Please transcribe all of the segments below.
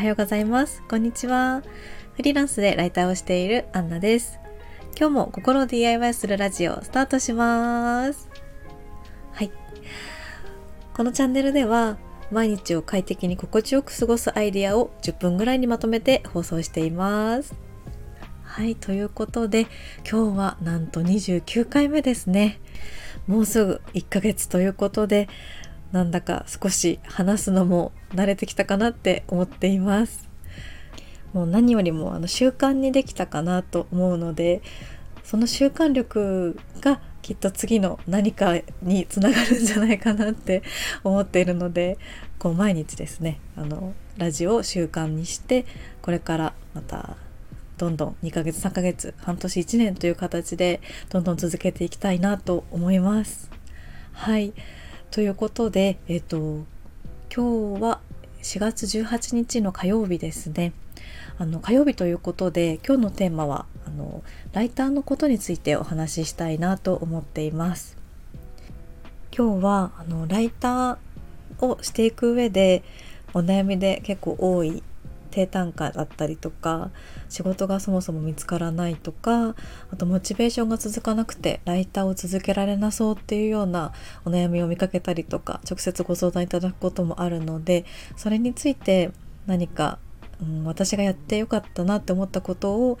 おはようございます。こんにちは。フリーランスでライターをしているアンナです。今日も心を DIY するラジオスタートします。はい。このチャンネルでは毎日を快適に心地よく過ごすアイディアを10分ぐらいにまとめて放送しています。はい、ということで今日はなんと29回目ですね。もうすぐ1ヶ月ということでなんだか少し話すのも慣れてきたかなって思っていますもう何よりもあの習慣にできたかなと思うのでその習慣力がきっと次の何かにつながるんじゃないかなって思っているのでこう毎日ですねあのラジオを習慣にしてこれからまたどんどん2ヶ月3ヶ月半年1年という形でどんどん続けていきたいなと思います。はいということで、えっ、と、今日は4月18日の火曜日ですね。あの火曜日ということで今日のテーマはあのライターのことについてお話ししたいなと思っています。今日はあのライターをしていく上でお悩みで結構多い低単価だったりとか仕事がそもそも見つからないとかあとモチベーションが続かなくてライターを続けられなそうっていうようなお悩みを見かけたりとか直接ご相談いただくこともあるのでそれについて何か、うん、私がやってよかったなって思ったことを、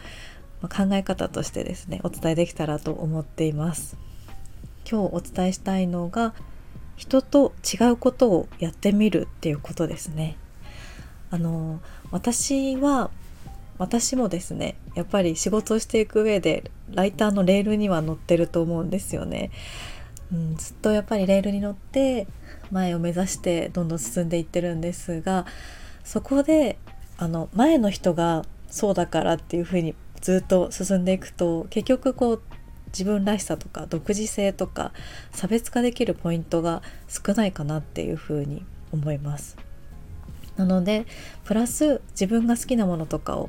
まあ、考え方としてですねお伝えできたらと思っています。今日お伝えしたいのが人と違うことをやってみるっていうことですね。あの私は私もですねやっぱり仕事をしていく上でライターのレールには乗ってると思うんですよね。うん、ずっとやっぱりレールに乗って前を目指してどんどん進んでいってるんですがそこであの前の人がそうだからっていうふうにずっと進んでいくと結局こう自分らしさとか独自性とか差別化できるポイントが少ないかなっていうふうに思います。なのでプラス自分が好きなものとかを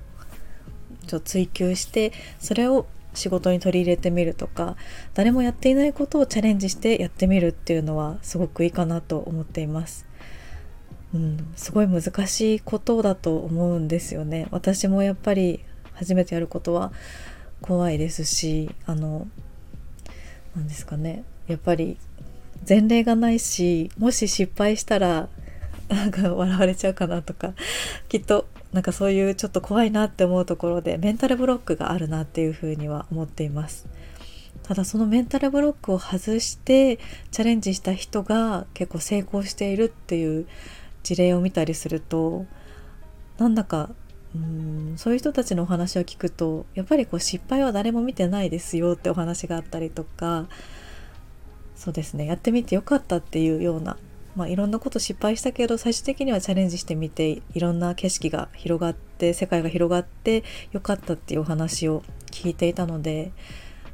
ちょっと追求してそれを仕事に取り入れてみるとか誰もやっていないことをチャレンジしてやってみるっていうのはすごくいいかなと思っています。うん、すごい難しいことだと思うんですよね。私もやっぱり初めてやることは怖いですしあの何ですかねやっぱり前例がないしもし失敗したらなんか笑われちゃうかなとかきっとなんかそういうちょっと怖いなって思うところでメンタルブロックがあるなっていうふうには思っています。ただそのメンタルブロックを外してチャレンジした人が結構成功しているっていう事例を見たりするとなんだかうんそういう人たちのお話を聞くとやっぱりこう失敗は誰も見てないですよってお話があったりとかそうですねやってみてよかったっていうようなまあ、いろんなこと失敗したけど最終的にはチャレンジしてみていろんな景色が広がって世界が広がってよかったっていうお話を聞いていたので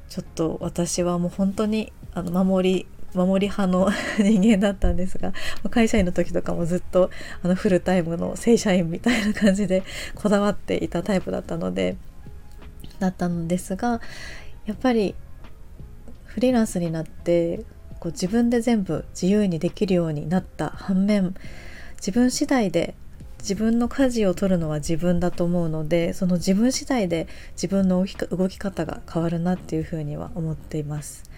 ちょっと私はもう本当にあの守り守り派の 人間だったんですが会社員の時とかもずっとあのフルタイムの正社員みたいな感じでこだわっていたタイプだったのでだったんですがやっぱりフリーランスになってこう自分で全部自由にできるようになった反面自分次第で自分の舵を取るのは自分だと思うのでその自分次第で自分の動き方が変わるなっていうふうには思っています。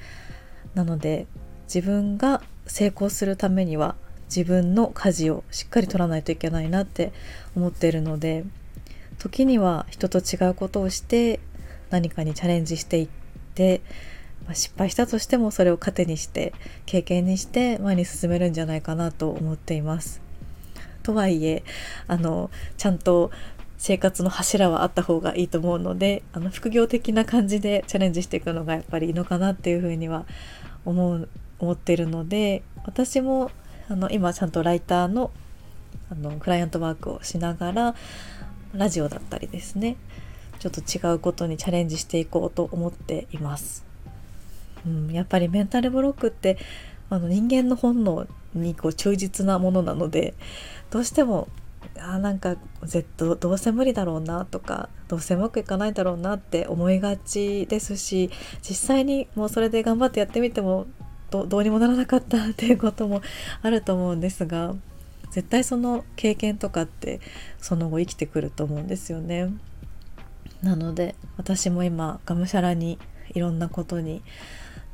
なので自分が成功するためには自分の舵をしっかり取らないといけないなって思っているので時には人と違うことをして何かにチャレンジしていってまあ、失敗したとしてもそれを糧にして経験にして前に進めるんじゃないかなと思っています。とはいえあのちゃんと生活の柱はあった方がいいと思うのであの副業的な感じでチャレンジしていくのがやっぱりいいのかなっていうふうには思う思ってるので私もあの今ちゃんとライターのあのクライアントワークをしながらラジオだったりですねちょっと違うことにチャレンジしていこうと思っています。うん、やっぱりメンタルブロックってあの人間の本能にこう忠実なものなのでどうしてもあなんかどどうせ無理だろうなとかどうせうまくいかないだろうなって思いがちですし実際にもうそれで頑張ってやってみてもどうにもならなかったっていうこともあると思うんですが絶対その経験とかってその後生きてくると思うんですよね。なので私も今がむしゃらにいろんなことに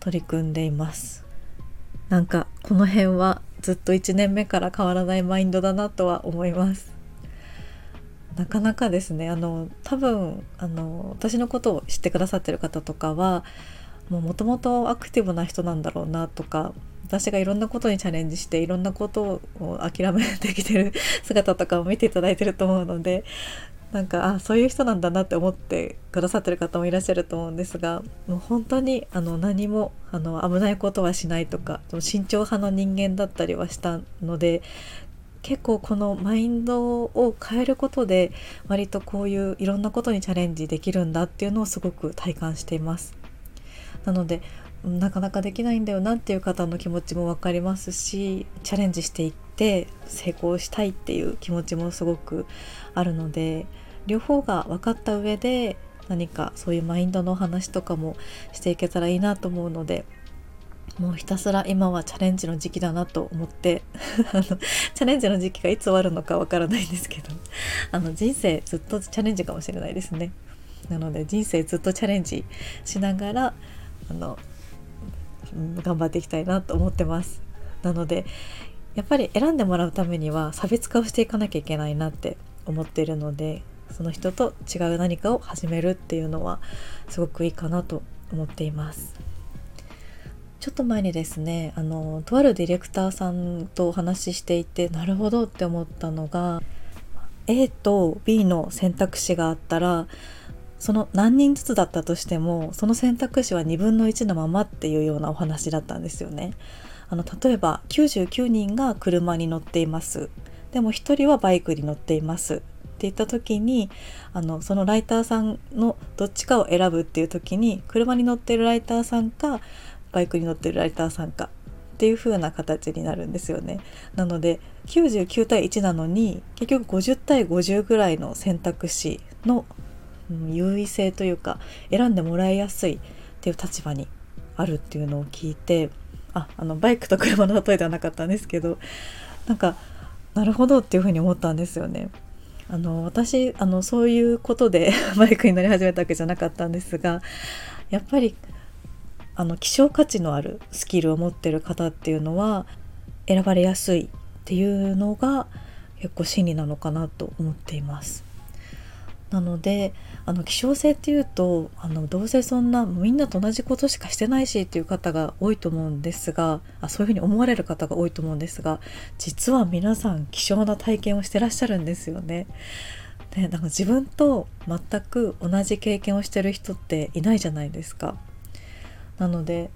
取り組んでいます。なんかこの辺はずっと1年目から変わらないマインドだなとは思います。なかなかですねあの多分あの私のことを知ってくださってる方とかはもともとアクティブな人なんだろうなとか私がいろんなことにチャレンジしていろんなことを諦めてきてる 姿とかを見ていただいてると思うのでなんかあそういう人なんだなって思ってくださってる方もいらっしゃると思うんですがもう本当にあの何もあの危ないことはしないとか慎重派の人間だったりはしたので結構このマインドを変えることで割とこういういろんなことにチャレンジできるんだっていうのをすごく体感しています。なのでなかなかできないんだよなっていう方の気持ちも分かりますしチャレンジしていって成功したいっていう気持ちもすごくあるので両方が分かった上で何かそういうマインドの話とかもしていけたらいいなと思うのでもうひたすら今はチャレンジの時期だなと思って あのチャレンジの時期がいつ終わるのかわからないんですけど あの人生ずっとチャレンジかもしれないですね。なので人生ずっとチャレンジしながらあの、頑張っていきたいなと思ってます。なのでやっぱり選んでもらうためには差別化をしていかなきゃいけないなって思っているのでその人と違う何かを始めるっていうのはすごくいいかなと思っています。ちょっと前にですねあのとあるディレクターさんとお話ししていてなるほどって思ったのが A と B の選択肢があったらその何人ずつだったとしてもその選択肢は2分の1のままっていうようなお話だったんですよね。あの例えば99人が車に乗っていますでも1人はバイクに乗っていますって言った時にあのそのライターさんのどっちかを選ぶっていう時に車に乗ってるライターさんかバイクに乗ってるライターさんかっていう風な形になるんですよね。なので99対1なのに結局50対50ぐらいの選択肢の優位性というか選んでもらいやすいっていう立場にあるっていうのを聞いてああのバイクと車の例えではなかったんですけどなんかなるほどっていうふうに思ったんですよね。あの私あのそういうことで バイクに乗り始めたわけじゃなかったんですがやっぱりあの希少価値のあるスキルを持ってる方っていうのは選ばれやすいっていうのが結構真理なのかなと思っています。なのであの希少性っていうとあのどうせそんなみんなと同じことしかしてないしっていう方が多いと思うんですがあそういうふうに思われる方が多いと思うんですが実は皆さん希少な体験をしてらっしゃるんですよね。でなんか自分と全く同じ経験をしてる人っていないじゃないですか。なので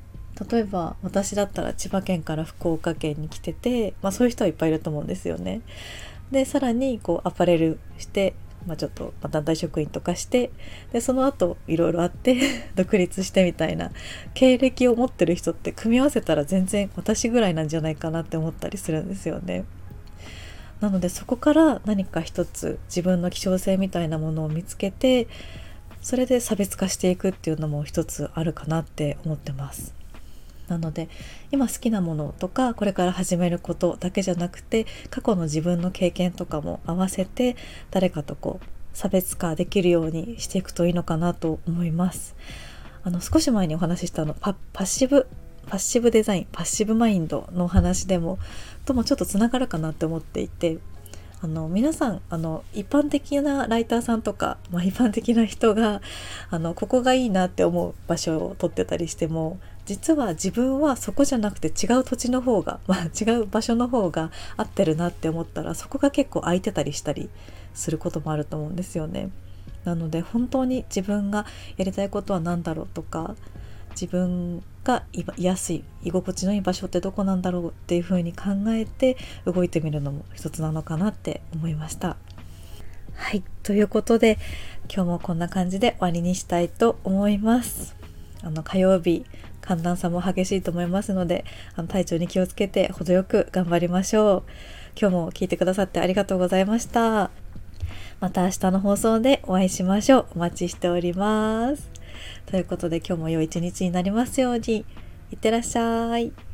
例えば私だったら千葉県から福岡県に来てて、まあ、そういう人はいっぱいいると思うんですよね。でさらにこうアパレルしてまあ、ちょっと団体職員とかしてでその後いろいろあって 独立してみたいな経歴を持ってる人って組み合わせたら全然私ぐらいなんじゃないかなって思ったりするんですよね。なのでそこから何か一つ自分の希少性みたいなものを見つけてそれで差別化していくっていうのも一つあるかなって思ってます。なので今好きなものとかこれから始めることだけじゃなくて過去の自分の経験とかも合わせて誰かとこう差別化できるようにしていくといいのかなと思います。あの少し前にお話ししたのパッシブパッシブデザインパッシブマインドのお話でもともちょっとつながるかなって思っていてあの皆さんあの一般的なライターさんとか、まあ、一般的な人があのここがいいなって思う場所を取ってたりしても実は自分はそこじゃなくて違う土地の方が、まあ、違う場所の方が合ってるなって思ったらそこが結構空いてたりしたりすることもあると思うんですよね。なので本当に自分がやりたいことは何だろうとか自分が居やすい居心地のいい場所ってどこなんだろうっていうふうに考えて動いてみるのも一つなのかなって思いました。はいということで今日もこんな感じで終わりにしたいと思います。あの火曜日寒暖差も激しいと思いますのであの体調に気をつけて程よく頑張りましょう。今日も聞いてくださってありがとうございました。また明日の放送でお会いしましょう。お待ちしております。ということで今日も良い一日になりますように。いってらっしゃい。